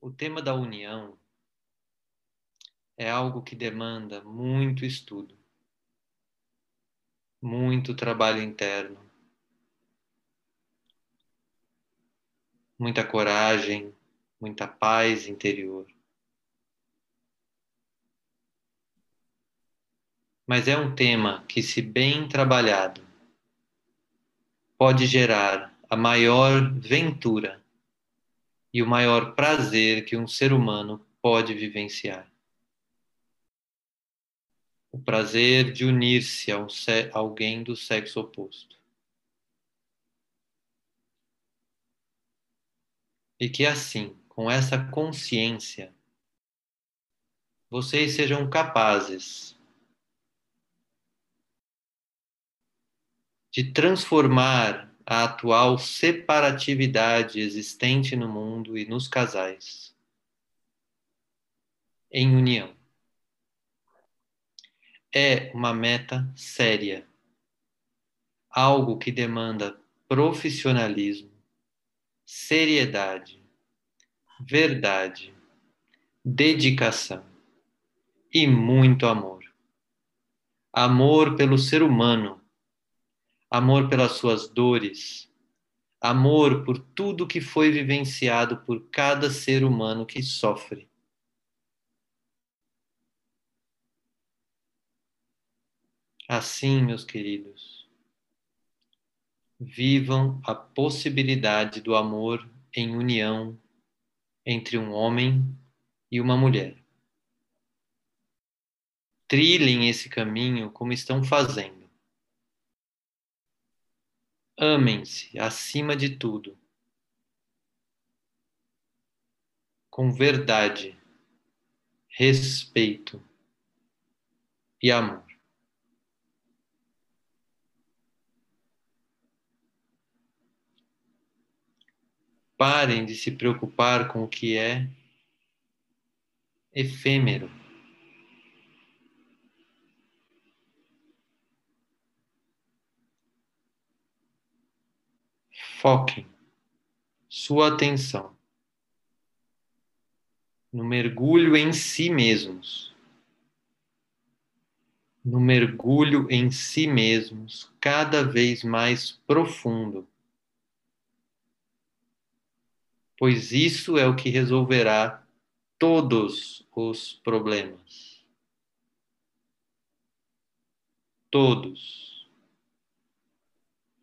O tema da união é algo que demanda muito estudo, muito trabalho interno, muita coragem, muita paz interior. Mas é um tema que, se bem trabalhado, pode gerar a maior ventura e o maior prazer que um ser humano pode vivenciar. O prazer de unir-se a alguém do sexo oposto. E que assim, com essa consciência, vocês sejam capazes de transformar a atual separatividade existente no mundo e nos casais em união. É uma meta séria, algo que demanda profissionalismo, seriedade, verdade, dedicação e muito amor. Amor pelo ser humano amor pelas suas dores, amor por tudo que foi vivenciado por cada ser humano que sofre. Assim, meus queridos, vivam a possibilidade do amor em união entre um homem e uma mulher. Trilhem esse caminho como estão fazendo Amem-se acima de tudo, com verdade, respeito e amor. Parem de se preocupar com o que é efêmero. Foquem sua atenção no mergulho em si mesmos, no mergulho em si mesmos cada vez mais profundo, pois isso é o que resolverá todos os problemas. Todos.